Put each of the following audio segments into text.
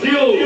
Brasil!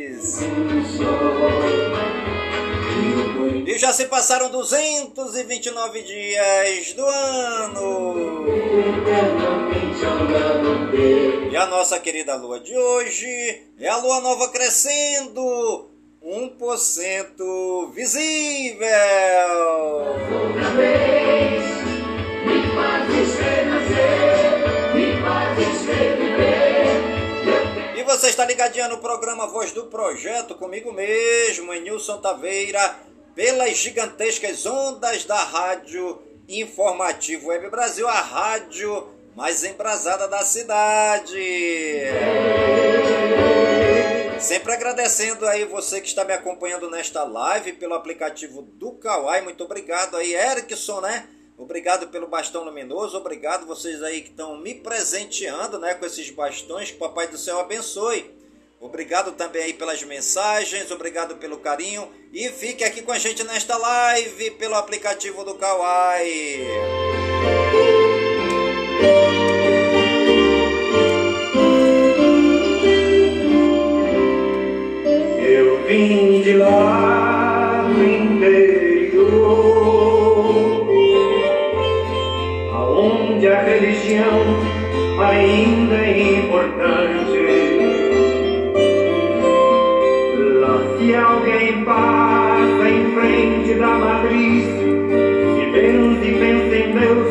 E já se passaram 229 dias do ano. E a nossa querida lua de hoje é a lua nova crescendo 1% visível. E você está ligadinha no programa Voz do Projeto comigo mesmo, em Nilson Taveira, pelas gigantescas ondas da Rádio Informativo Web Brasil, a rádio mais embrasada da cidade. Sempre agradecendo aí você que está me acompanhando nesta live pelo aplicativo do Kawai. Muito obrigado aí, Erickson, né? Obrigado pelo bastão luminoso, obrigado vocês aí que estão me presenteando, né, com esses bastões, que o Papai do Céu abençoe. Obrigado também aí pelas mensagens, obrigado pelo carinho e fique aqui com a gente nesta live pelo aplicativo do Kawai. Religião ainda importante. Lá se alguém passa em frente da matriz, se pensa e pensa em Deus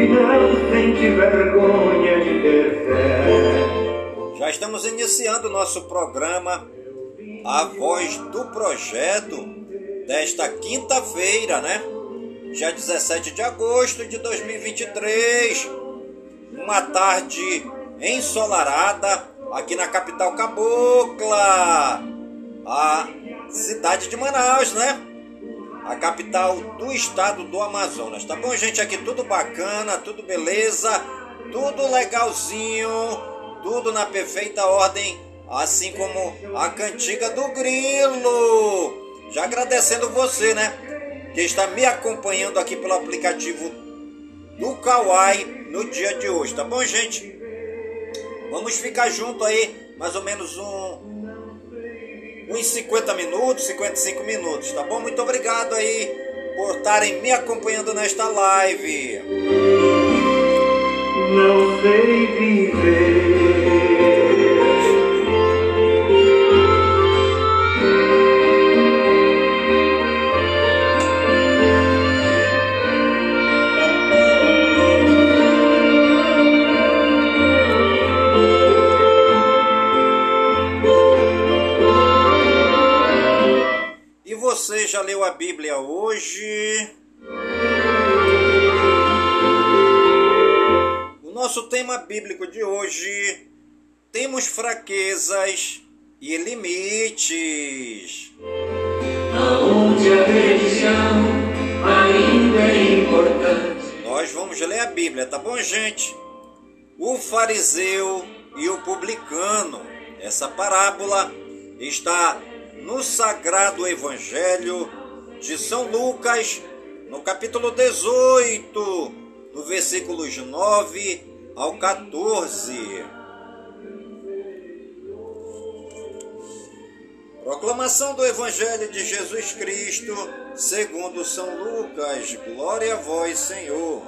e não sente vergonha de ter fé. Já estamos iniciando o nosso programa A Voz do Projeto desta quinta-feira, né? dia 17 de agosto de 2023. Tarde ensolarada aqui na capital cabocla, a cidade de Manaus, né? A capital do estado do Amazonas. Tá bom, gente? Aqui tudo bacana, tudo beleza, tudo legalzinho, tudo na perfeita ordem, assim como a cantiga do grilo. Já agradecendo você, né? que está me acompanhando aqui pelo aplicativo do Kawai no dia de hoje, tá bom, gente? Vamos ficar junto aí, mais ou menos um uns 50 minutos, 55 minutos, tá bom? Muito obrigado aí por estarem me acompanhando nesta live. Não sei viver e limites. Aonde a religião ainda é importante. Nós vamos ler a Bíblia, tá bom, gente? O fariseu e o publicano. Essa parábola está no Sagrado Evangelho de São Lucas, no capítulo 18, no versículos 9 ao 14. Proclamação do Evangelho de Jesus Cristo, segundo São Lucas. Glória a vós, Senhor.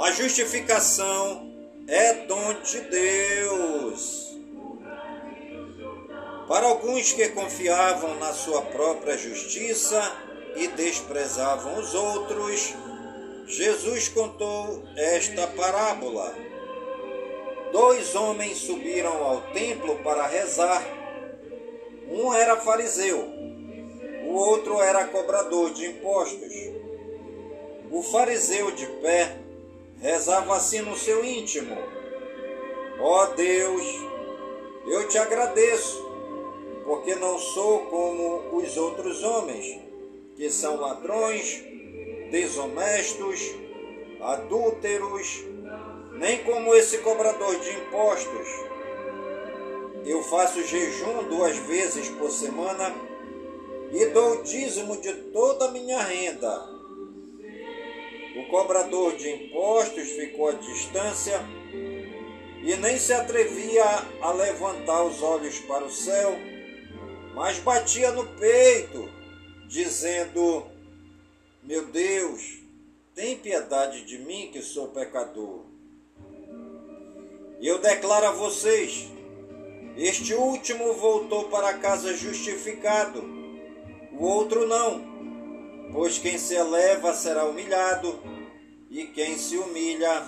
A justificação é dom de Deus. Para alguns que confiavam na sua própria justiça e desprezavam os outros, Jesus contou esta parábola. Dois homens subiram ao templo para rezar. Um era fariseu, o outro era cobrador de impostos. O fariseu de pé rezava assim no seu íntimo: Ó oh Deus, eu te agradeço porque não sou como os outros homens, que são ladrões, desonestos, adúlteros, nem como esse cobrador de impostos. Eu faço jejum duas vezes por semana e dou o dízimo de toda a minha renda. O cobrador de impostos ficou à distância e nem se atrevia a levantar os olhos para o céu mas batia no peito, dizendo: Meu Deus, tem piedade de mim que sou pecador. E eu declaro a vocês: este último voltou para casa justificado, o outro não. Pois quem se eleva será humilhado, e quem se humilha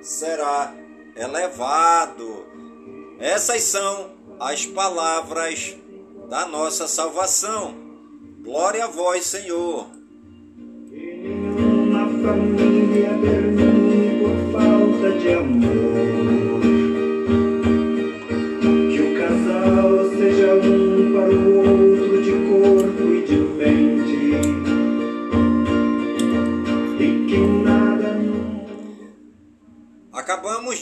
será elevado. Essas são as palavras da nossa salvação. Glória a vós, Senhor.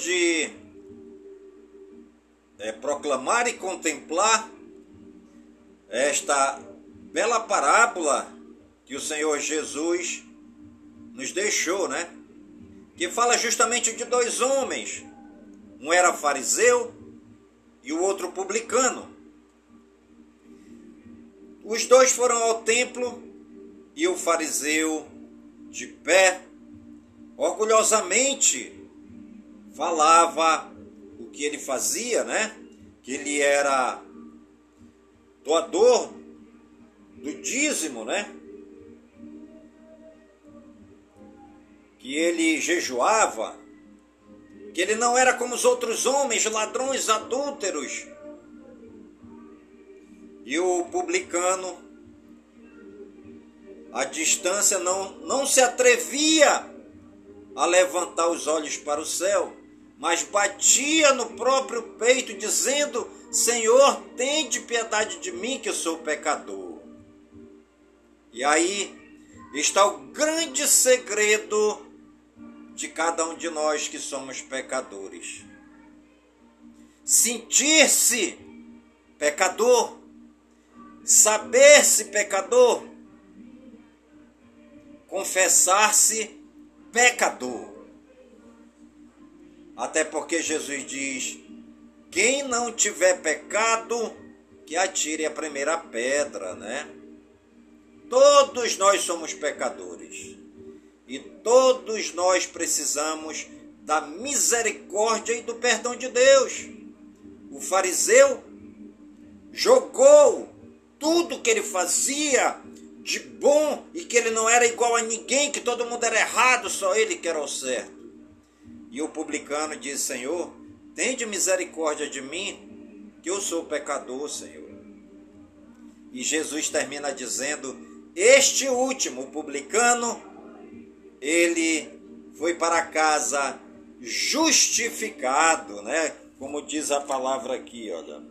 De é, proclamar e contemplar esta bela parábola que o Senhor Jesus nos deixou, né? Que fala justamente de dois homens. Um era fariseu e o outro publicano. Os dois foram ao templo e o fariseu, de pé, orgulhosamente falava o que ele fazia, né? Que ele era doador do dízimo, né? Que ele jejuava, que ele não era como os outros homens, ladrões, adúlteros. E o publicano, à distância, não, não se atrevia a levantar os olhos para o céu, mas batia no próprio peito, dizendo Senhor, tende piedade de mim que eu sou pecador. E aí está o grande segredo de cada um de nós que somos pecadores. Sentir-se pecador, saber-se pecador, confessar-se pecador. Até porque Jesus diz: quem não tiver pecado, que atire a primeira pedra, né? Todos nós somos pecadores. E todos nós precisamos da misericórdia e do perdão de Deus. O fariseu jogou tudo que ele fazia de bom e que ele não era igual a ninguém, que todo mundo era errado, só ele que era o certo. E o publicano diz: Senhor, Tende misericórdia de mim, que eu sou pecador, Senhor. E Jesus termina dizendo Este último, publicano, ele foi para casa justificado, né? Como diz a palavra aqui, olha.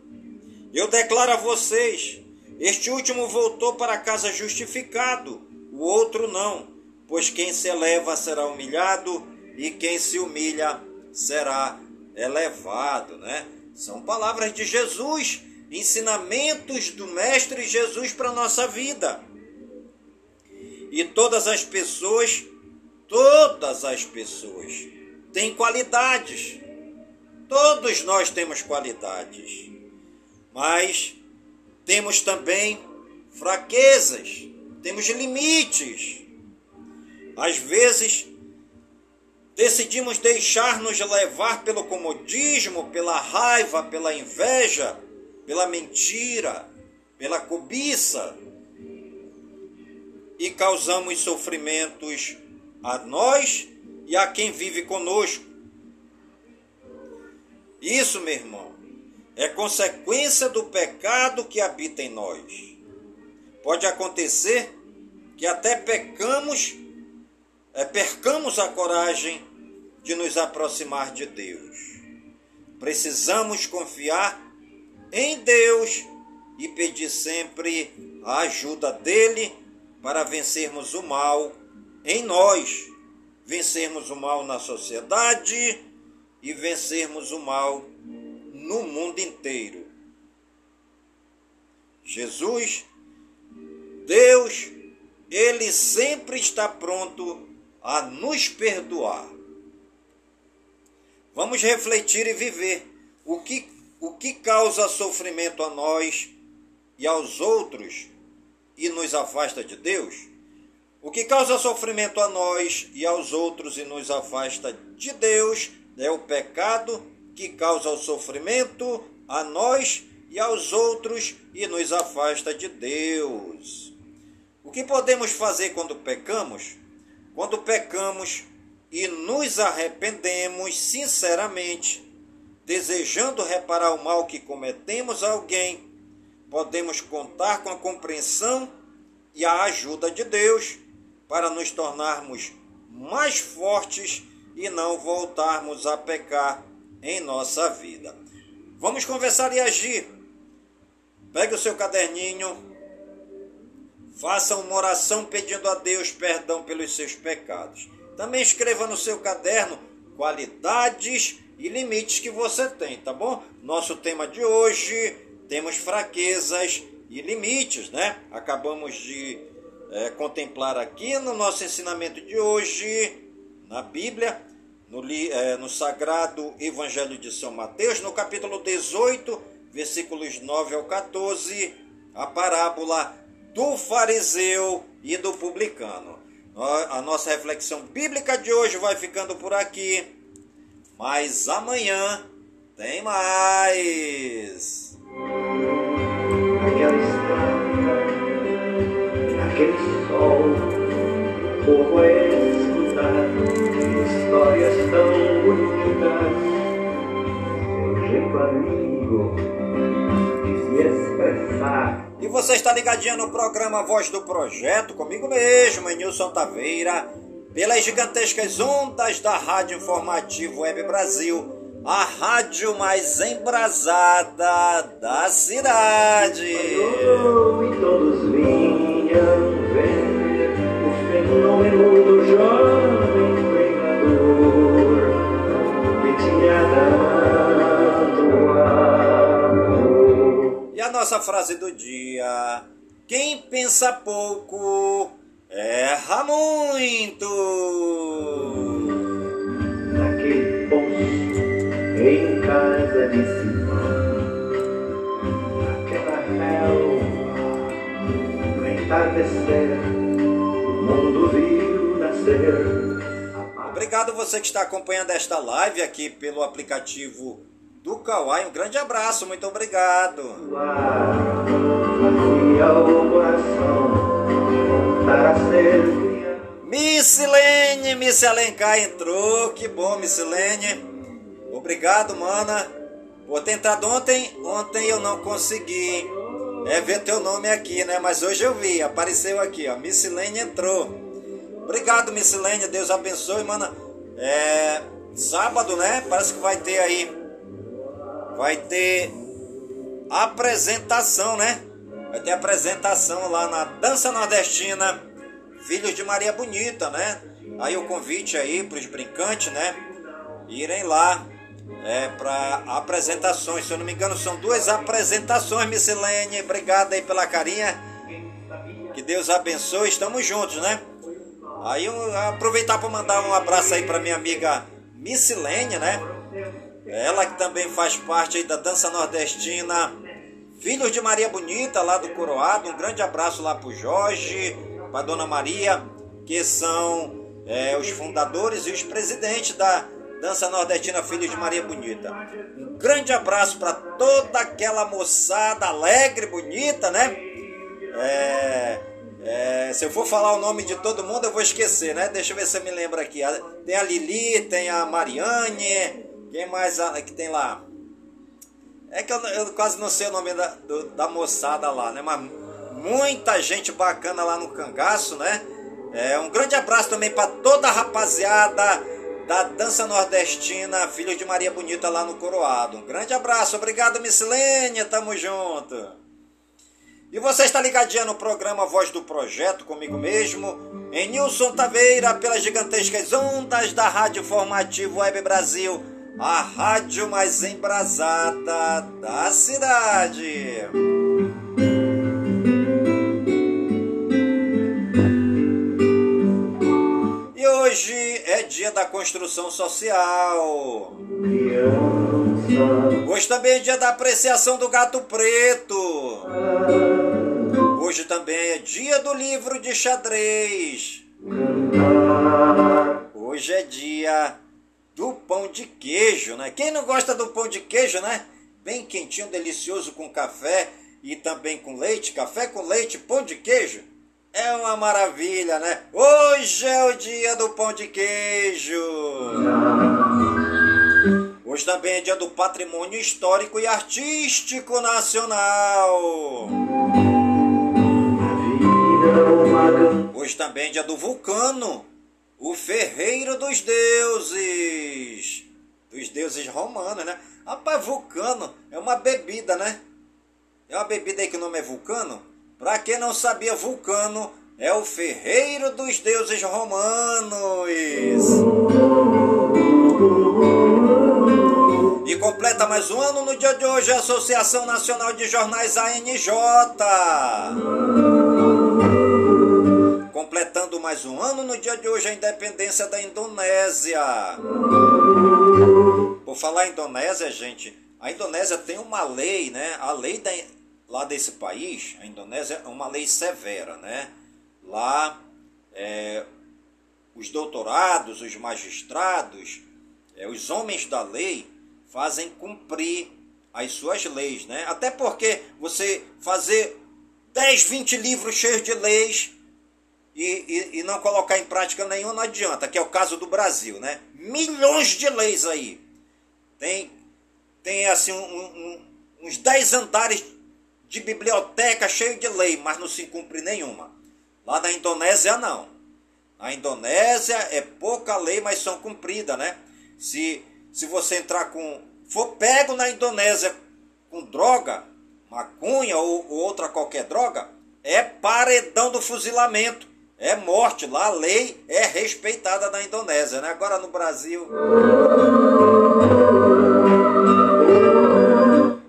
Eu declaro a vocês, este último voltou para casa justificado, o outro não, pois quem se eleva será humilhado e quem se humilha será elevado, né? São palavras de Jesus, ensinamentos do mestre Jesus para nossa vida. E todas as pessoas, todas as pessoas têm qualidades. Todos nós temos qualidades. Mas temos também fraquezas, temos limites. Às vezes decidimos deixar-nos levar pelo comodismo, pela raiva, pela inveja, pela mentira, pela cobiça e causamos sofrimentos a nós e a quem vive conosco. Isso, meu irmão, é consequência do pecado que habita em nós. Pode acontecer que até pecamos é, percamos a coragem de nos aproximar de Deus. Precisamos confiar em Deus e pedir sempre a ajuda dele para vencermos o mal em nós, vencermos o mal na sociedade e vencermos o mal no mundo inteiro. Jesus, Deus, ele sempre está pronto a nos perdoar. Vamos refletir e viver o que, o que causa sofrimento a nós e aos outros e nos afasta de Deus. O que causa sofrimento a nós e aos outros e nos afasta de Deus é o pecado que causa o sofrimento a nós e aos outros e nos afasta de Deus. O que podemos fazer quando pecamos? Quando pecamos e nos arrependemos sinceramente, desejando reparar o mal que cometemos a alguém, podemos contar com a compreensão e a ajuda de Deus para nos tornarmos mais fortes e não voltarmos a pecar em nossa vida. Vamos conversar e agir. Pegue o seu caderninho, Faça uma oração pedindo a Deus perdão pelos seus pecados. Também escreva no seu caderno qualidades e limites que você tem, tá bom? Nosso tema de hoje temos fraquezas e limites, né? Acabamos de é, contemplar aqui no nosso ensinamento de hoje, na Bíblia, no, é, no Sagrado Evangelho de São Mateus, no capítulo 18, versículos 9 ao 14, a parábola do fariseu e do publicano. A nossa reflexão bíblica de hoje vai ficando por aqui, mas amanhã tem mais. Aquela estrada, aquele sol, como é escutar histórias tão bonitas, seu jeito amigo de se expressar. E você está ligadinho no programa Voz do Projeto, comigo mesmo, Nilson Taveira, pelas gigantescas ondas da Rádio Informativo Web Brasil, a rádio mais embrasada da cidade. Todos vinham ver o fenômeno do nossa frase do dia: Quem pensa pouco erra muito. Naquele em casa de Simão, naquela relva, no entardecer, o mundo viu nascer. Obrigado você que está acompanhando esta live aqui pelo aplicativo do Kawai. Um grande abraço, muito obrigado. Missilene, Miss Alencar entrou. Que bom, Missilene. Obrigado, mana. Por ter entrado ontem. Ontem eu não consegui é ver teu nome aqui, né? Mas hoje eu vi, apareceu aqui, ó. Missilene entrou. Obrigado, Missilene. Deus abençoe, mano. É. Sábado, né? Parece que vai ter aí. Vai ter apresentação, né? Vai ter apresentação lá na Dança Nordestina, Filhos de Maria Bonita, né? Aí o convite aí para os brincantes, né? Irem lá é, para apresentações. Se eu não me engano, são duas apresentações, Missilene. Obrigado aí pela carinha. Que Deus abençoe. Estamos juntos, né? Aí aproveitar para mandar um abraço aí para minha amiga Missilene, né? Ela que também faz parte da dança nordestina. Filhos de Maria Bonita, lá do Coroado. Um grande abraço lá pro Jorge, pra Dona Maria, que são é, os fundadores e os presidentes da Dança Nordestina Filhos de Maria Bonita. Um grande abraço para toda aquela moçada alegre, bonita, né? É, é, se eu for falar o nome de todo mundo, eu vou esquecer, né? Deixa eu ver se eu me lembro aqui. Tem a Lili, tem a Mariane, quem mais que tem lá? É que eu, eu, quase não sei o nome da, do, da moçada lá, né? Mas muita gente bacana lá no cangaço, né? É, um grande abraço também para toda a rapaziada da dança nordestina, filho de Maria Bonita lá no Coroado. Um grande abraço, obrigado Missilênia, tamo junto. E você está ligadinha no programa Voz do Projeto comigo mesmo, em Nilson Taveira, pelas gigantescas ondas da Rádio Formativo Web Brasil, a rádio mais embrasada da cidade. hoje é dia da construção social. Hoje também é dia da apreciação do gato preto. Hoje também é dia do livro de xadrez. Hoje é dia do pão de queijo, né? Quem não gosta do pão de queijo, né? Bem quentinho, delicioso com café e também com leite, café com leite, pão de queijo. É uma maravilha, né? Hoje é o dia do pão de queijo. Hoje também é dia do patrimônio histórico e artístico nacional. Hoje também é dia do vulcano, o ferreiro dos deuses. Dos deuses romanos, né? Rapaz, vulcano é uma bebida, né? É uma bebida aí que o nome é vulcano? Para quem não sabia, Vulcano é o ferreiro dos deuses romanos. E completa mais um ano no dia de hoje a Associação Nacional de Jornais ANJ. Mais um ano no dia de hoje a independência da Indonésia. Por falar em Indonésia, gente, a Indonésia tem uma lei, né? A lei da lá desse país, a Indonésia, é uma lei severa, né? Lá, é, os doutorados, os magistrados, é, os homens da lei fazem cumprir as suas leis, né? Até porque você fazer 10, 20 livros cheios de leis e, e, e, não colocar em prática nenhuma não adianta, que é o caso do Brasil, né? Milhões de leis aí. Tem, tem assim, um, um, uns 10 andares de biblioteca cheio de lei, mas não se cumpre nenhuma. Lá na Indonésia, não. Na Indonésia é pouca lei, mas são cumpridas, né? Se, se você entrar com. for pego na Indonésia com droga, maconha ou, ou outra qualquer droga, é paredão do fuzilamento. É morte. Lá a lei é respeitada na Indonésia, né? Agora no Brasil.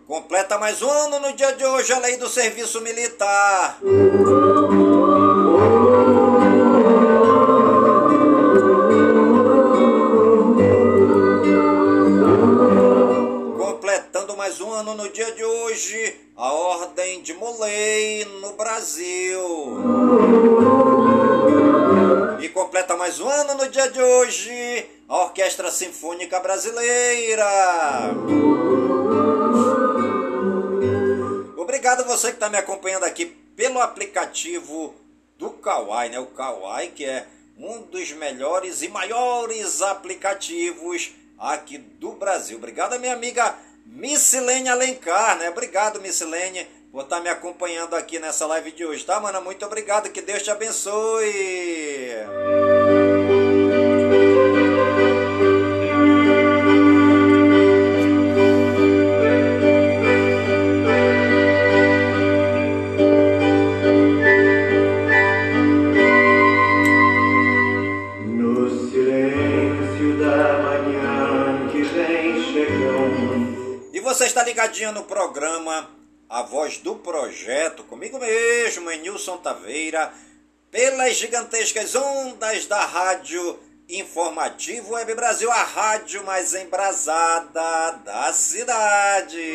Completa mais um ano no dia de hoje a lei do serviço militar. Completando mais um ano no dia de hoje a Ordem de Molay no Brasil. E completa mais um ano no dia de hoje a Orquestra Sinfônica Brasileira. Obrigado você que está me acompanhando aqui pelo aplicativo do Kawai, né? O Kawai que é um dos melhores e maiores aplicativos aqui do Brasil. Obrigado minha amiga Missilene Alencar, né? Obrigado, Missilene, por estar me acompanhando aqui nessa live de hoje, tá, mana? Muito obrigado, que Deus te abençoe. você está ligadinho no programa A Voz do Projeto, comigo mesmo, Nilson Taveira, pelas gigantescas ondas da Rádio Informativo Web Brasil, a rádio mais embrasada da cidade.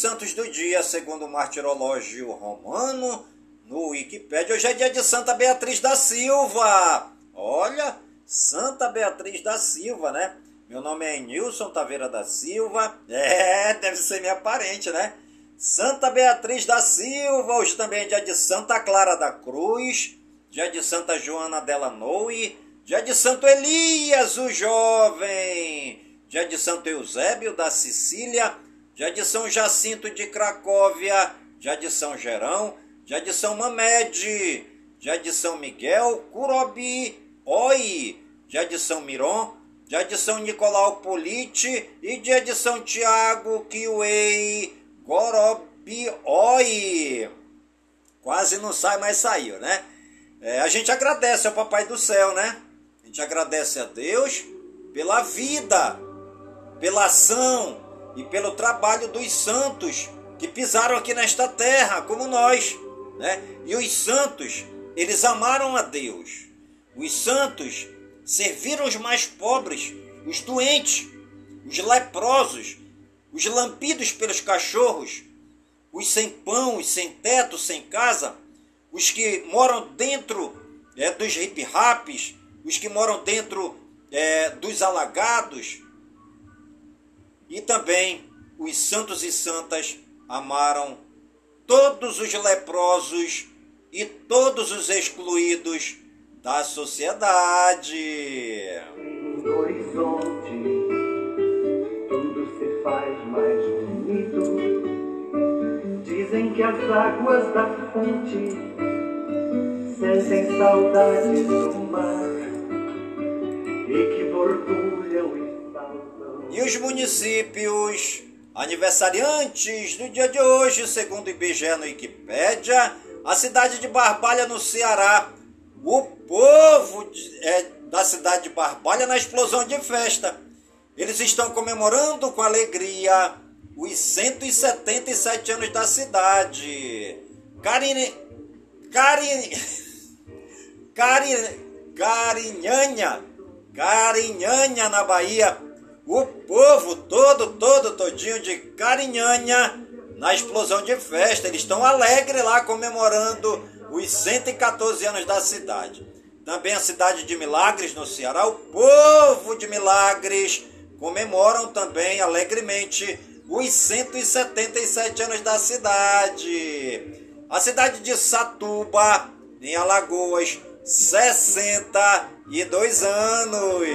Santos do dia, segundo o martirológio romano, no Wikipédia, hoje é dia de Santa Beatriz da Silva. Olha, Santa Beatriz da Silva, né? Meu nome é Nilson Taveira da Silva. É, deve ser minha parente, né? Santa Beatriz da Silva, hoje também é dia de Santa Clara da Cruz, dia de Santa Joana della Noe, dia de Santo Elias, o jovem, dia de Santo Eusébio da Sicília, já de São Jacinto de Cracóvia, já de São Gerão, já de São Mamede, já de São Miguel, Curobi, Oi, já de São Miron, já de São Nicolau Polite e dia de São Tiago, Kiwei, Gorobi, Oi. Quase não sai, mas saiu, né? É, a gente agradece ao Papai do Céu, né? A gente agradece a Deus pela vida, pela ação, e pelo trabalho dos santos que pisaram aqui nesta terra, como nós. Né? E os santos, eles amaram a Deus. Os santos serviram os mais pobres, os doentes, os leprosos, os lampidos pelos cachorros, os sem pão, os sem teto, sem casa, os que moram dentro é, dos hip-raps, os que moram dentro é, dos alagados, e também os santos e santas amaram todos os leprosos e todos os excluídos da sociedade. No horizonte, tudo se faz mais bonito. Dizem que as águas da fonte sentem saudades do mar e que borbulham e os municípios aniversariantes do dia de hoje, segundo o IBGE no Wikipédia, a cidade de Barbalha, no Ceará. O povo de, é, da cidade de Barbalha na explosão de festa. Eles estão comemorando com alegria os 177 anos da cidade. Carine, Carine, Carinhanha, Carinhanha na Bahia o povo todo, todo, todinho de Carinhanha na explosão de festa. Eles estão alegres lá comemorando os 114 anos da cidade. Também a cidade de Milagres, no Ceará, o povo de Milagres comemoram também alegremente os 177 anos da cidade. A cidade de Satuba, em Alagoas, 62 anos.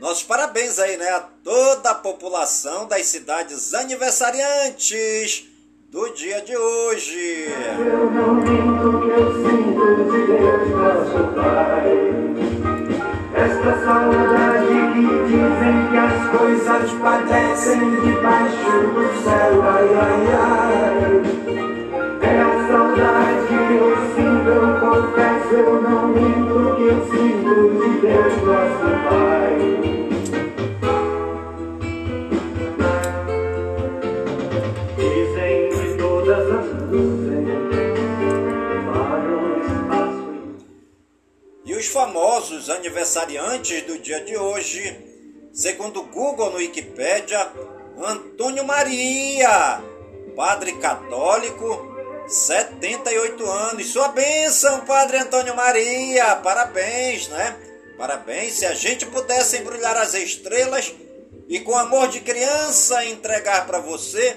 Nossos parabéns aí, né, a toda a população das cidades aniversariantes do dia de hoje. Eu não minto que eu sinto de Deus nosso Pai. Esta saudade que dizem que as coisas padecem debaixo do céu, ai, ai, ai. Eu confesso, eu não minto que eu sinto de Deus nosso Pai. Dizem que todas as nuvens para espaço. E os famosos aniversariantes do dia de hoje, segundo o Google no Wikipedia, Antônio Maria, padre católico, 78 anos. Sua bênção, Padre Antônio Maria. Parabéns, né? Parabéns. Se a gente pudesse embrulhar as estrelas e com amor de criança entregar para você,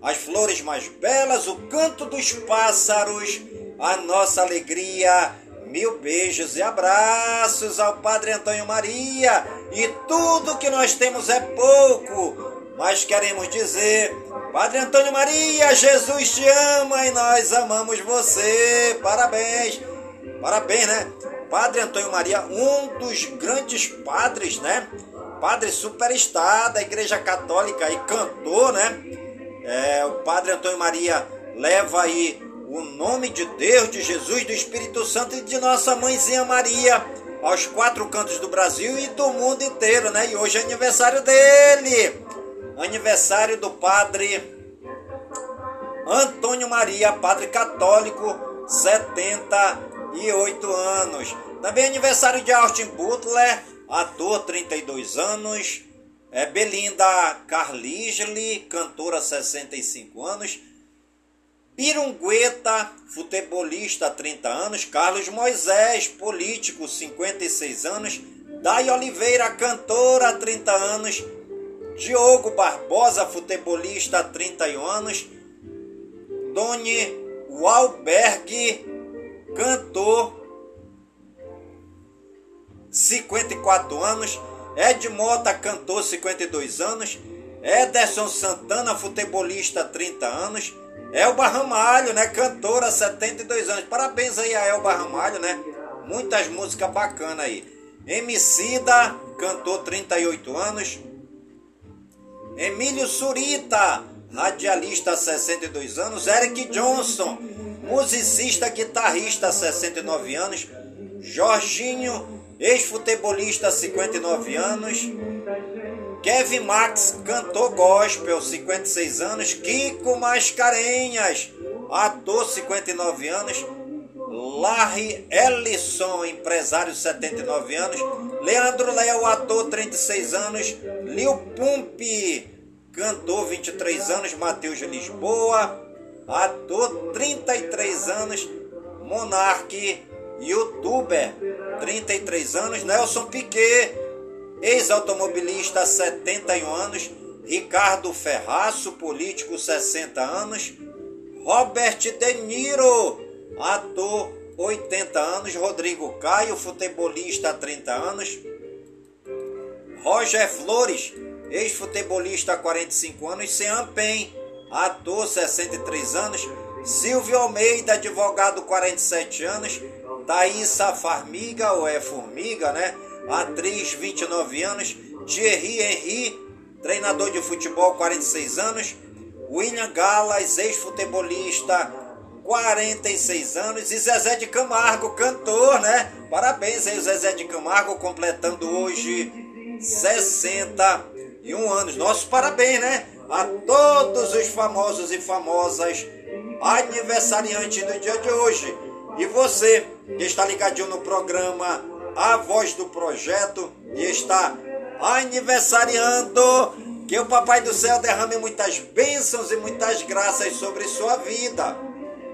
as flores mais belas, o canto dos pássaros, a nossa alegria. Mil beijos e abraços ao Padre Antônio Maria. E tudo que nós temos é pouco, mas queremos dizer: Padre Antônio Maria, Jesus te ama e nós amamos você. Parabéns, parabéns, né? Padre Antônio Maria, um dos grandes padres, né? Padre superstar da Igreja Católica e cantor, né? É, o Padre Antônio Maria leva aí o nome de Deus, de Jesus, do Espírito Santo e de nossa mãezinha Maria aos quatro cantos do Brasil e do mundo inteiro, né? E hoje é aniversário dele, aniversário do Padre Antônio Maria, Padre Católico, 78 anos. Também aniversário de Austin Butler, ator, 32 anos. É Belinda Carlisle, cantora 65 anos. Pirungueta, futebolista 30 anos. Carlos Moisés, político 56 anos. Dai Oliveira, cantora 30 anos. Diogo Barbosa, futebolista 31 anos. Doni Walberg, cantor 54 anos. Ed Mota, cantor, 52 anos. Ederson Santana, futebolista, 30 anos. Elba Ramalho, né, cantora, 72 anos. Parabéns aí a Elba Ramalho, né? Muitas músicas bacanas aí. Emicida, cantor, 38 anos. Emílio Surita, radialista, 62 anos. Eric Johnson, musicista, guitarrista, 69 anos. Jorginho ex-futebolista, 59 anos. Kevin Max, cantor gospel, 56 anos. Kiko Mascarenhas, ator, 59 anos. Larry Ellison, empresário, 79 anos. Leandro Léo, ator, 36 anos. Lil Pump, cantor, 23 anos. Matheus Lisboa, ator, 33 anos. Monarque, youtuber, 33 anos, Nelson Piquet, ex-automobilista, 71 anos, Ricardo Ferraço, político, 60 anos, Robert De Niro, ator, 80 anos, Rodrigo Caio, futebolista, 30 anos, Roger Flores, ex-futebolista, 45 anos, Sean Pen, ator, 63 anos, Silvio Almeida, advogado, 47 anos, Thaísa Farmiga, ou é Formiga, né? Atriz, 29 anos. Thierry Henry, treinador de futebol, 46 anos. William Gallas, ex-futebolista, 46 anos. E Zezé de Camargo, cantor, né? Parabéns aí, Zezé de Camargo, completando hoje 61 anos. Nossos parabéns, né? A todos os famosos e famosas aniversariantes do dia de hoje. E você que está ligadinho no programa A Voz do Projeto e está aniversariando, que o Papai do Céu derrame muitas bênçãos e muitas graças sobre sua vida.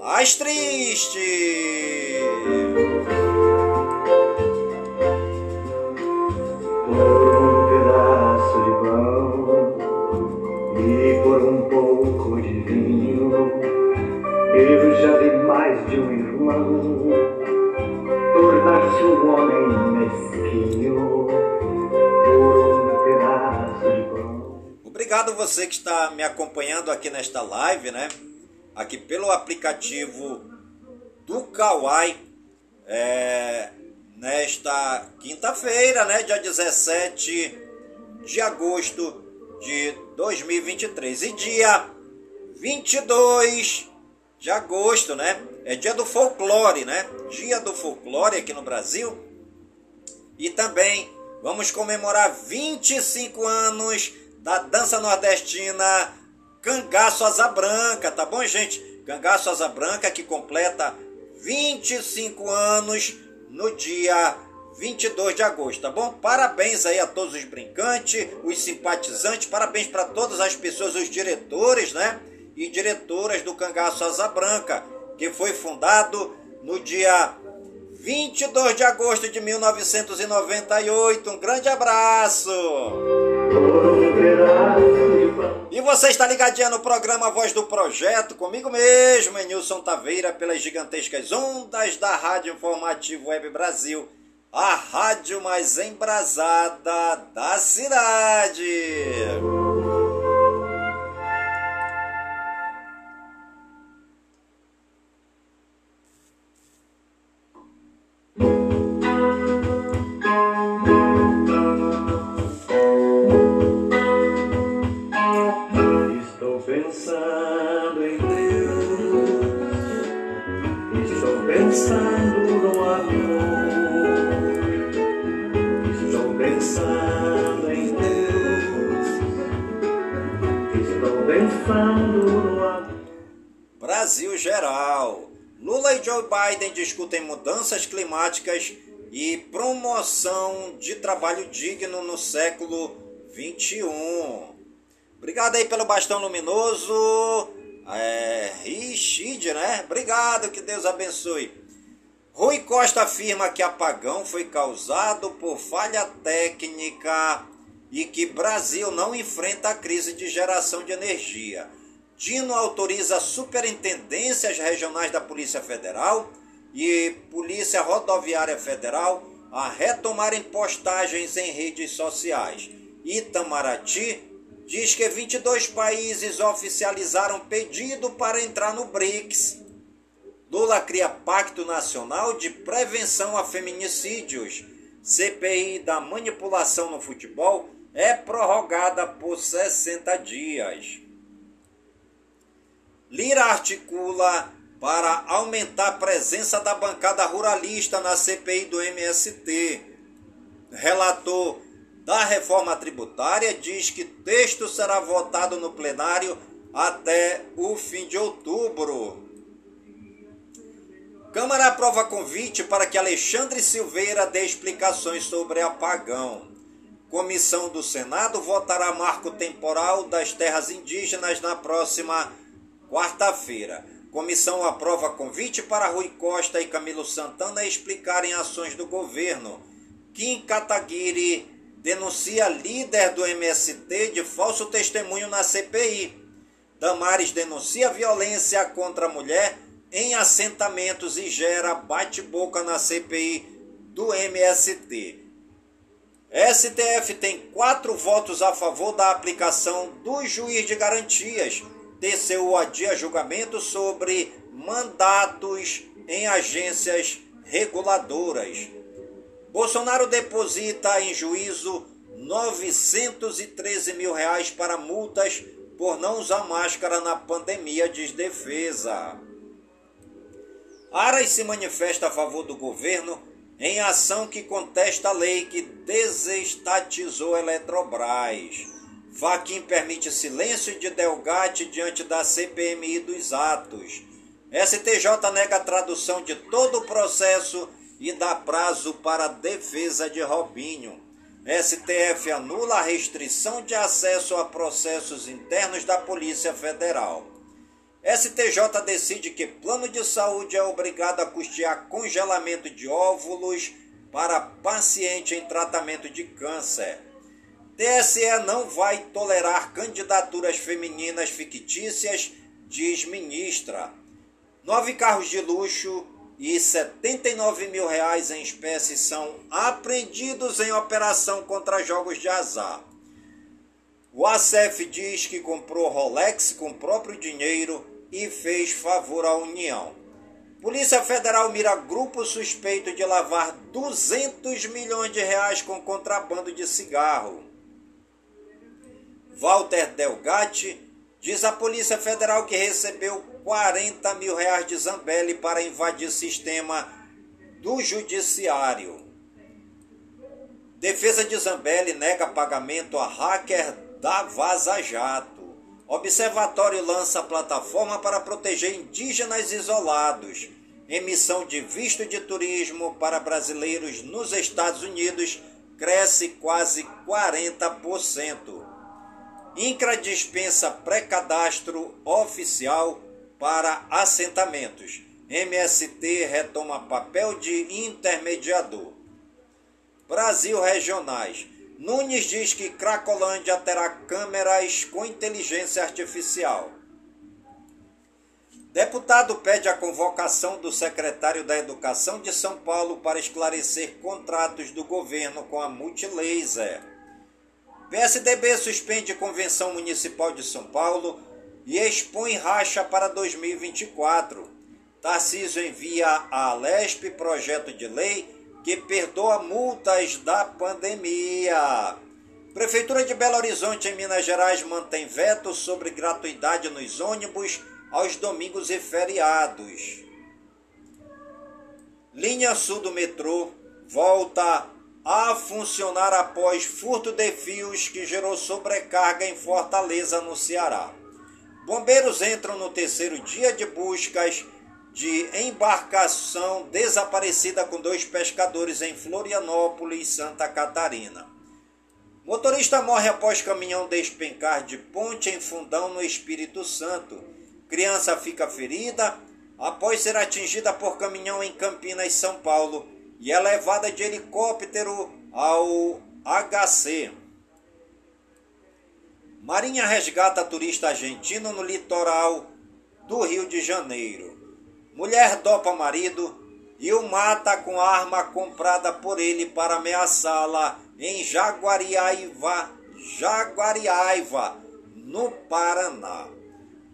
mais triste. Por um pedaço de pão e por um pouco de vinho, eu já vi mais de um irmão tornar-se um homem mesquinho por um pedaço de pão. Obrigado você que está me acompanhando aqui nesta live, né? Aqui pelo aplicativo do Kawai, é, nesta quinta-feira, né? Dia 17 de agosto de 2023 e dia 22 de agosto, né? É dia do folclore, né? Dia do folclore aqui no Brasil. E também vamos comemorar 25 anos da dança nordestina Cangaço Asa Branca, tá bom, gente? Cangaço Asa Branca que completa 25 anos no dia 22 de agosto, tá bom? Parabéns aí a todos os brincantes, os simpatizantes, parabéns para todas as pessoas, os diretores, né? E diretoras do Cangaço Asa Branca, que foi fundado no dia 22 de agosto de 1998. Um grande abraço! E você está ligadinha no programa Voz do Projeto, comigo mesmo, Nilson Taveira, pelas gigantescas ondas da Rádio Informativo Web Brasil a rádio mais embrasada da cidade. Pensando em Deus, estou pensando no amor, estou pensando em Deus, estou pensando no amor. Brasil geral. Lula e Joe Biden discutem mudanças climáticas e promoção de trabalho digno no século 21. Obrigado aí pelo bastão luminoso. É, Richide, né? Obrigado, que Deus abençoe. Rui Costa afirma que apagão foi causado por falha técnica e que Brasil não enfrenta a crise de geração de energia. Dino autoriza superintendências regionais da Polícia Federal e Polícia Rodoviária Federal a retomarem postagens em redes sociais. Itamaraty diz que 22 países oficializaram pedido para entrar no BRICS. Lula cria Pacto Nacional de Prevenção a Feminicídios. CPI da manipulação no futebol é prorrogada por 60 dias. Lira articula para aumentar a presença da bancada ruralista na CPI do MST. Relator da reforma tributária diz que texto será votado no plenário até o fim de outubro. Câmara aprova convite para que Alexandre Silveira dê explicações sobre apagão. Comissão do Senado votará marco temporal das terras indígenas na próxima quarta-feira. Comissão aprova convite para Rui Costa e Camilo Santana explicarem ações do governo. Kim Kataguiri denuncia líder do MST de falso testemunho na CPI. Damares denuncia violência contra a mulher em assentamentos e gera bate-boca na CPI do MST. STF tem quatro votos a favor da aplicação do juiz de garantias. TCU adia julgamento sobre mandatos em agências reguladoras. Bolsonaro deposita em juízo 913 mil reais para multas por não usar máscara na pandemia, diz defesa. Aras se manifesta a favor do governo em ação que contesta a lei que desestatizou Eletrobras. Faquim permite silêncio de Delgatti diante da CPMI dos atos. STJ nega a tradução de todo o processo e dá prazo para defesa de Robinho. STF anula a restrição de acesso a processos internos da Polícia Federal. STJ decide que plano de saúde é obrigado a custear congelamento de óvulos para paciente em tratamento de câncer. TSE não vai tolerar candidaturas femininas fictícias, diz ministra. Nove carros de luxo e 79 mil reais em espécie são apreendidos em operação contra jogos de azar. O ACF diz que comprou Rolex com próprio dinheiro e fez favor à União. Polícia Federal mira grupo suspeito de lavar 200 milhões de reais com contrabando de cigarro. Walter Delgatti diz à Polícia Federal que recebeu 40 mil reais de Zambelli para invadir sistema do Judiciário. Defesa de Zambelli nega pagamento a hacker da Vaza Jato. Observatório lança plataforma para proteger indígenas isolados. Emissão de visto de turismo para brasileiros nos Estados Unidos cresce quase 40%. INCRA dispensa pré-cadastro oficial para assentamentos. MST retoma papel de intermediador. Brasil Regionais. Nunes diz que Cracolândia terá câmeras com inteligência artificial. Deputado pede a convocação do secretário da Educação de São Paulo para esclarecer contratos do governo com a Multilaser. PSDB suspende Convenção Municipal de São Paulo e expõe racha para 2024. Tarcísio envia à Alesp projeto de lei que perdoa multas da pandemia. Prefeitura de Belo Horizonte, em Minas Gerais, mantém veto sobre gratuidade nos ônibus aos domingos e feriados. Linha Sul do metrô volta a funcionar após furto de fios que gerou sobrecarga em Fortaleza, no Ceará. Bombeiros entram no terceiro dia de buscas de embarcação desaparecida com dois pescadores em Florianópolis, Santa Catarina. Motorista morre após caminhão despencar de ponte em Fundão, no Espírito Santo. Criança fica ferida após ser atingida por caminhão em Campinas, São Paulo, e é levada de helicóptero ao HC. Marinha resgata turista argentino no litoral do Rio de Janeiro. Mulher dopa marido e o mata com arma comprada por ele para ameaçá-la em Jaguariaiva, Jaguariaiva, no Paraná.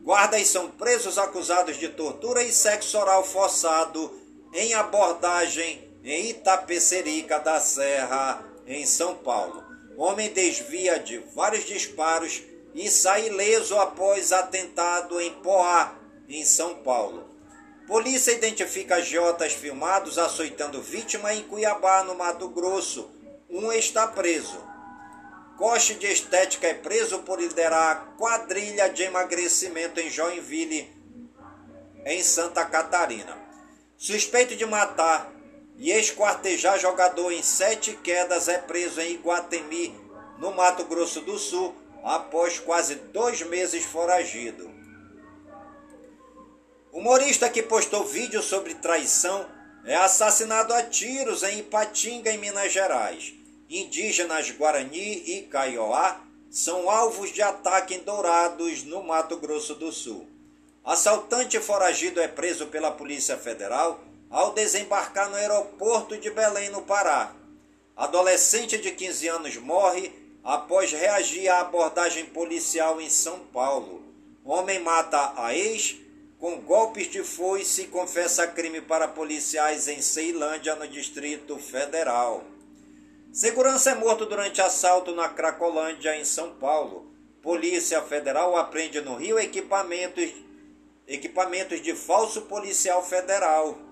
Guardas são presos acusados de tortura e sexo oral forçado em abordagem em Itapecerica da Serra, em São Paulo. Homem desvia de vários disparos e sai ileso após atentado em Poá, em São Paulo. Polícia identifica agiotas filmados açoitando vítima em Cuiabá, no Mato Grosso. Um está preso. Coche de Estética é preso por liderar quadrilha de emagrecimento em Joinville, em Santa Catarina. Suspeito de matar e esquartejar jogador em sete quedas é preso em Iguatemi, no Mato Grosso do Sul, após quase dois meses foragido. Humorista que postou vídeo sobre traição é assassinado a tiros em Ipatinga, em Minas Gerais. Indígenas Guarani e Kaiowá são alvos de ataque em Dourados, no Mato Grosso do Sul. Assaltante foragido é preso pela Polícia Federal ao desembarcar no aeroporto de Belém, no Pará. Adolescente de 15 anos morre após reagir à abordagem policial em São Paulo. Homem mata a ex com golpes de foice e confessa crime para policiais em Ceilândia, no Distrito Federal. Segurança é morto durante assalto na Cracolândia, em São Paulo. Polícia Federal apreende no Rio equipamentos, equipamentos de falso policial federal.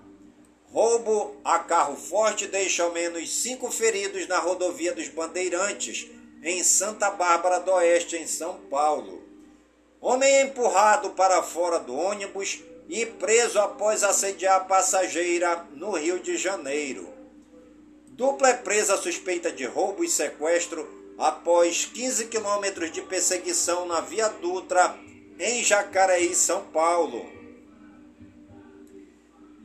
Roubo a carro forte deixa ao menos cinco feridos na rodovia dos Bandeirantes, em Santa Bárbara do Oeste, em São Paulo. Homem é empurrado para fora do ônibus e preso após assediar passageira no Rio de Janeiro. Dupla é presa suspeita de roubo e sequestro após 15 quilômetros de perseguição na Via Dutra, em Jacareí, São Paulo.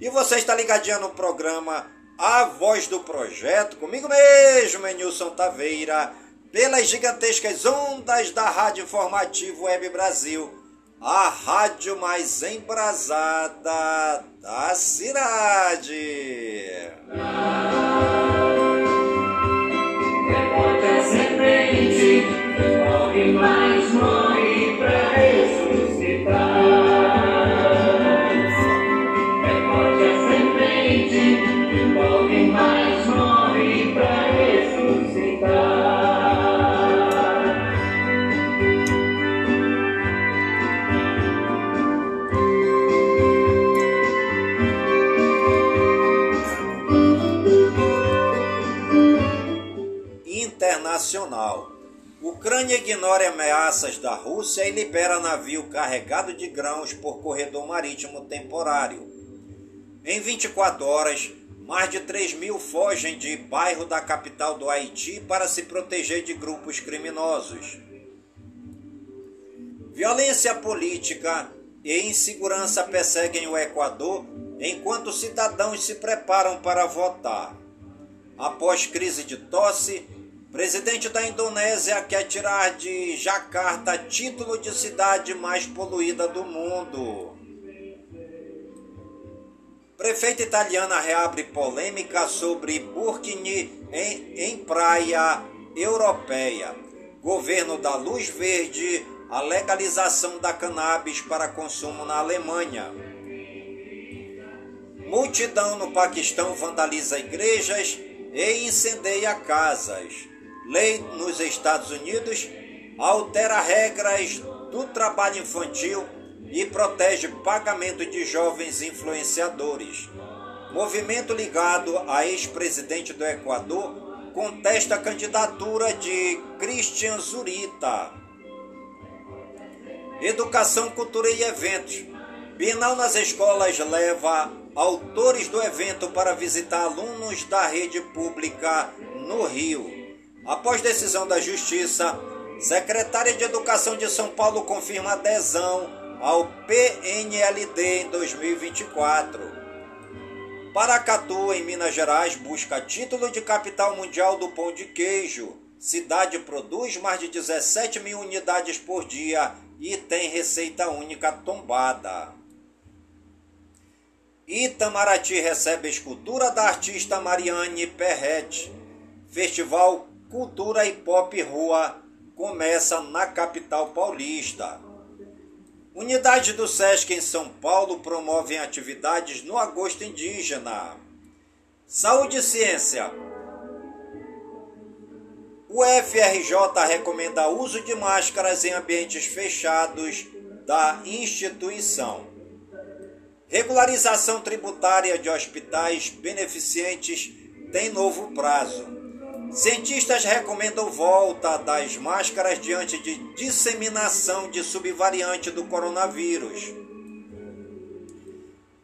E você está ligadinho no programa A Voz do Projeto, comigo mesmo, Nilson Taveira pelas gigantescas ondas da Rádio Informativo Web Brasil, a rádio mais embrasada da cidade. Ucrânia ignora ameaças da Rússia e libera navio carregado de grãos por corredor marítimo temporário. Em 24 horas, mais de 3 mil fogem de bairro da capital do Haiti para se proteger de grupos criminosos. Violência política e insegurança perseguem o Equador enquanto cidadãos se preparam para votar. Após crise de tosse, presidente da Indonésia quer tirar de Jacarta título de cidade mais poluída do mundo. Prefeita italiana reabre polêmica sobre Burkini em, em praia europeia. Governo da luz verde a legalização da cannabis para consumo na Alemanha. Multidão no Paquistão vandaliza igrejas e incendeia casas. Lei nos Estados Unidos altera regras do trabalho infantil e protege pagamento de jovens influenciadores. Movimento ligado a ex-presidente do Equador contesta a candidatura de Christian Zurita. Educação, cultura e eventos. Bienal nas escolas leva autores do evento para visitar alunos da rede pública no Rio. Após decisão da Justiça, secretária de Educação de São Paulo confirma adesão ao PNLD em 2024. Paracatu, em Minas Gerais, busca título de capital mundial do pão de queijo. Cidade produz mais de 17 mil unidades por dia e tem receita única tombada. Itamaraty recebe escultura da artista Mariane Perret. Festival Cultura e Pop Rua começa na capital paulista. Unidades do SESC em São Paulo promovem atividades no agosto indígena. Saúde e ciência. O FRJ recomenda uso de máscaras em ambientes fechados da instituição. Regularização tributária de hospitais beneficentes tem novo prazo. Cientistas recomendam volta das máscaras diante de disseminação de subvariante do coronavírus.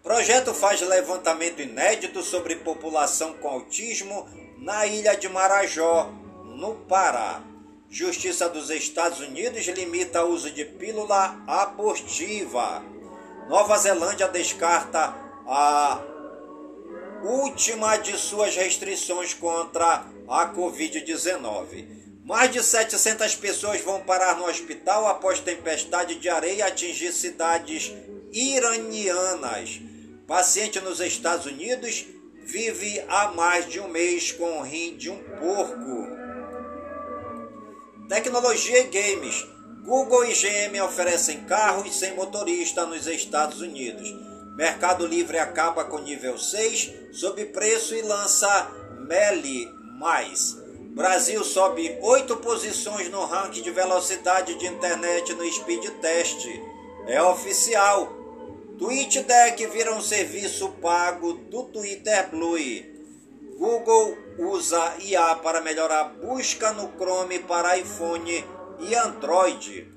Projeto faz levantamento inédito sobre população com autismo na ilha de Marajó, no Pará. Justiça dos Estados Unidos limita o uso de pílula abortiva. Nova Zelândia descarta a última de suas restrições contra a Covid-19. Mais de 700 pessoas vão parar no hospital após tempestade de areia atingir cidades iranianas. Paciente nos Estados Unidos vive há mais de um mês com o rim de um porco. Tecnologia e games. Google e GM oferecem carros sem motorista nos Estados Unidos. Mercado Livre acaba com nível 6 sob preço e lança Meli Mais. Brasil sobe 8 posições no ranking de velocidade de internet no Speed Test. É oficial. TweetDeck vira um serviço pago do Twitter Blue. Google usa IA para melhorar a busca no Chrome para iPhone e Android.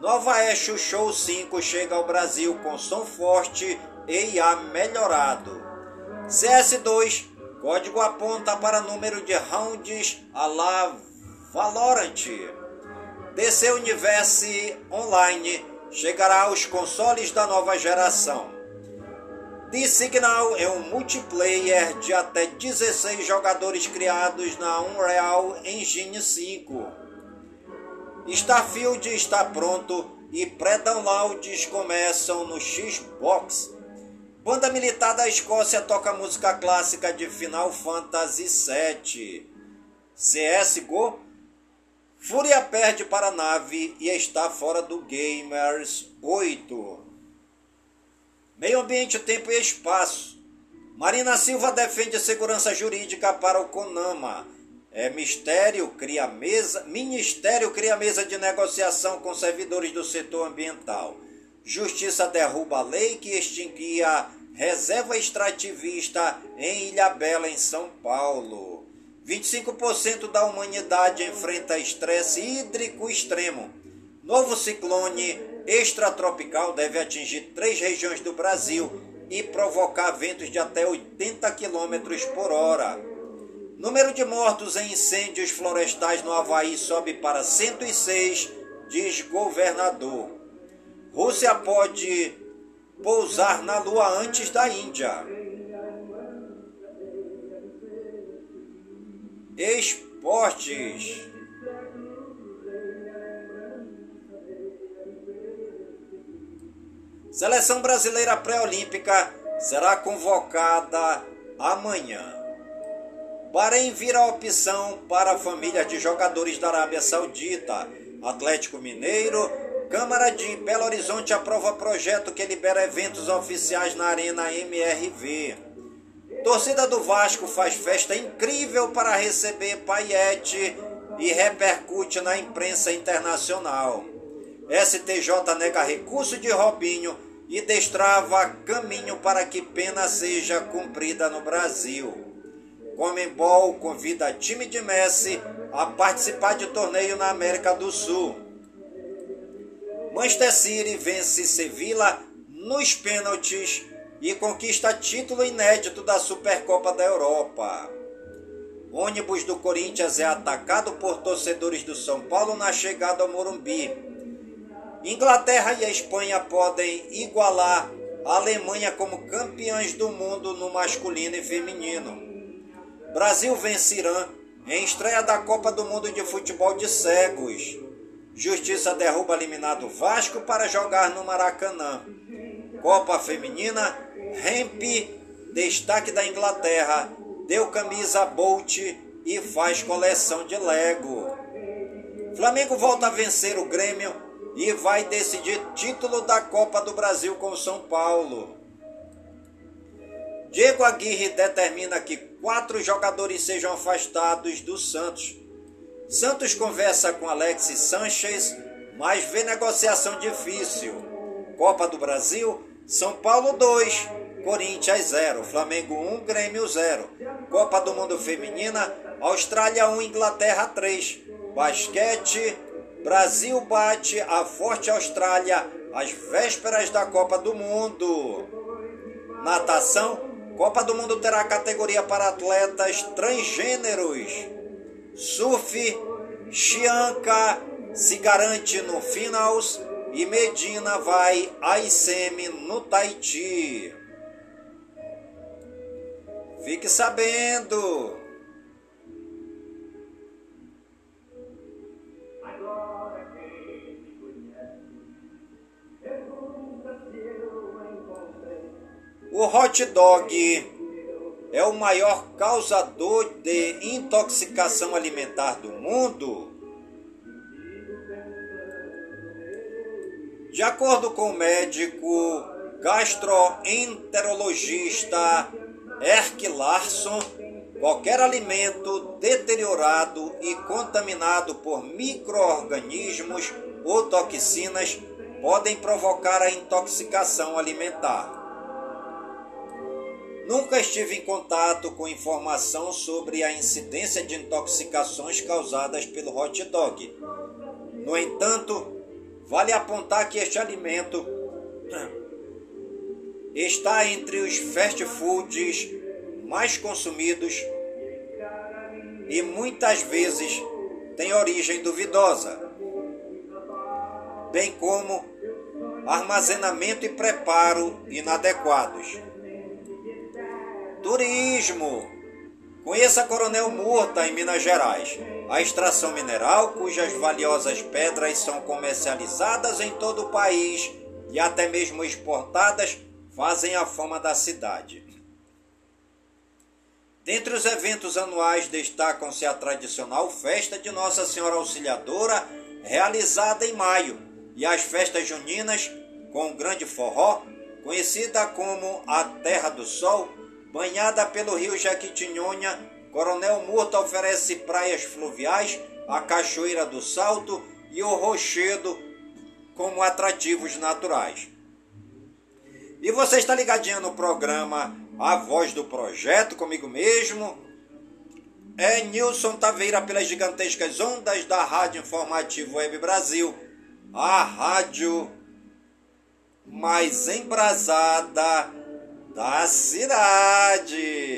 Nova Echo Show 5 chega ao Brasil com som forte e IA melhorado. CS2, código aponta para número de rounds a la Valorant. DC Universe Online chegará aos consoles da nova geração. The Signal é um multiplayer de até 16 jogadores criados na Unreal Engine 5. Starfield está pronto e pré-downloads começam no Xbox. Banda militar da Escócia toca música clássica de Final Fantasy VII. CSGO Fúria perde para a nave e está fora do Gamers 8. Meio ambiente, tempo e espaço. Marina Silva defende segurança jurídica para o CONAMA. É, mistério cria mesa, Ministério cria mesa de negociação com servidores do setor ambiental. Justiça derruba a lei que extinguia reserva extrativista em Ilhabela, em São Paulo. 25% da humanidade enfrenta estresse hídrico extremo. Novo ciclone extratropical deve atingir três regiões do Brasil e provocar ventos de até 80 km por hora. Número de mortos em incêndios florestais no Havaí sobe para 106, diz governador. Rússia pode pousar na Lua antes da Índia. Esportes. Seleção brasileira pré-olímpica será convocada amanhã. Bahrein vira opção para a família de jogadores da Arábia Saudita. Atlético Mineiro, Câmara de Belo Horizonte aprova projeto que libera eventos oficiais na Arena MRV. Torcida do Vasco faz festa incrível para receber Paiete e repercute na imprensa internacional. STJ nega recurso de Robinho e destrava caminho para que pena seja cumprida no Brasil. Comembol convida time de Messi a participar de torneio na América do Sul. Manchester City vence Sevilla nos pênaltis e conquista título inédito da Supercopa da Europa. Ônibus do Corinthians é atacado por torcedores do São Paulo na chegada ao Morumbi. Inglaterra e Espanha podem igualar a Alemanha como campeãs do mundo no masculino e feminino. Brasil vence Irã em estreia da Copa do Mundo de Futebol de Cegos. Justiça derruba eliminado Vasco para jogar no Maracanã. Copa Feminina, Hemp, destaque da Inglaterra, deu camisa Bolt e faz coleção de Lego. Flamengo volta a vencer o Grêmio e vai decidir título da Copa do Brasil com São Paulo. Diego Aguirre determina que quatro jogadores sejam afastados do Santos. Santos conversa com Alexis Sanches, mas vê negociação difícil. Copa do Brasil, São Paulo 2, Corinthians 0, Flamengo 1, Grêmio 0. Copa do Mundo Feminina, Austrália 1, Inglaterra 3. Basquete, Brasil bate a forte Austrália às vésperas da Copa do Mundo. Natação, Copa do Mundo terá categoria para atletas transgêneros. Surf, Chianca se garante no finals e Medina vai a ICM no Tahiti. Fique sabendo! O hot dog é o maior causador de intoxicação alimentar do mundo? De acordo com o médico gastroenterologista Erk Larson, qualquer alimento deteriorado e contaminado por microorganismos ou toxinas podem provocar a intoxicação alimentar. Nunca estive em contato com informação sobre a incidência de intoxicações causadas pelo hot dog. No entanto, vale apontar que este alimento está entre os fast foods mais consumidos e muitas vezes tem origem duvidosa, bem como armazenamento e preparo inadequados. Turismo. Conheça Coronel Murta, em Minas Gerais. A extração mineral, cujas valiosas pedras são comercializadas em todo o país e até mesmo exportadas, fazem a fama da cidade. Dentre os eventos anuais destacam-se a tradicional festa de Nossa Senhora Auxiliadora, realizada em maio, e as festas juninas, com o grande forró, conhecida como a Terra do Sol, Banhada pelo rio Jequitinhonha, Coronel Murta oferece praias fluviais, a Cachoeira do Salto e o Rochedo como atrativos naturais. E você está ligadinho no programa A Voz do Projeto, comigo mesmo, é Nilson Taveira pelas gigantescas ondas da Rádio Informativo Web Brasil, a rádio mais embrasada da cidade.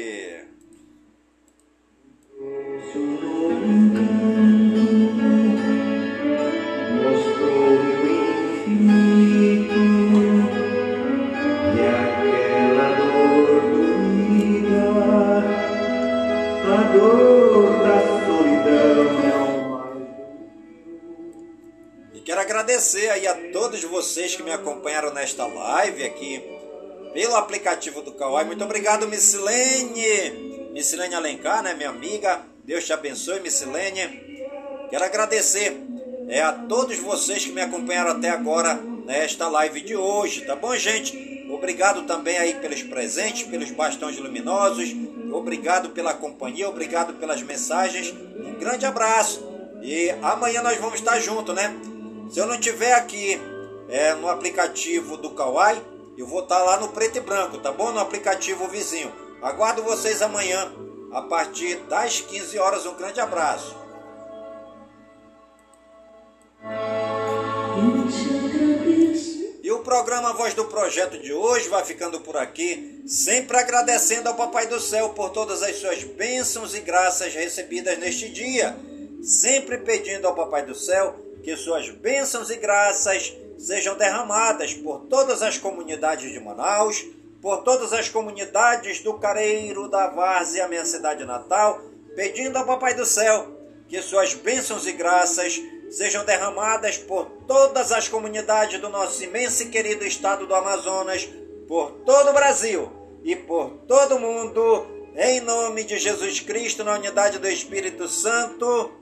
Quero agradecer aí a todos vocês que me acompanharam nesta live aqui pelo aplicativo do Kawai. Muito obrigado, Missilene. Missilene Alencar, né, minha amiga. Deus te abençoe, Missilene. Quero agradecer é, a todos vocês que me acompanharam até agora nesta live de hoje, tá bom, gente? Obrigado também aí pelos presentes, pelos bastões luminosos. Obrigado pela companhia, obrigado pelas mensagens. Um grande abraço. E amanhã nós vamos estar juntos, né? Se eu não tiver aqui é, no aplicativo do Kawai, eu vou estar lá no preto e branco, tá bom? No aplicativo vizinho. Aguardo vocês amanhã, a partir das 15 horas. Um grande abraço. E o programa Voz do Projeto de hoje vai ficando por aqui, sempre agradecendo ao Papai do Céu por todas as suas bênçãos e graças recebidas neste dia, sempre pedindo ao Papai do Céu que suas bênçãos e graças sejam derramadas por todas as comunidades de Manaus, por todas as comunidades do Careiro, da Várzea, minha cidade natal, pedindo ao Papai do Céu que suas bênçãos e graças sejam derramadas por todas as comunidades do nosso imenso e querido estado do Amazonas, por todo o Brasil e por todo o mundo, em nome de Jesus Cristo, na unidade do Espírito Santo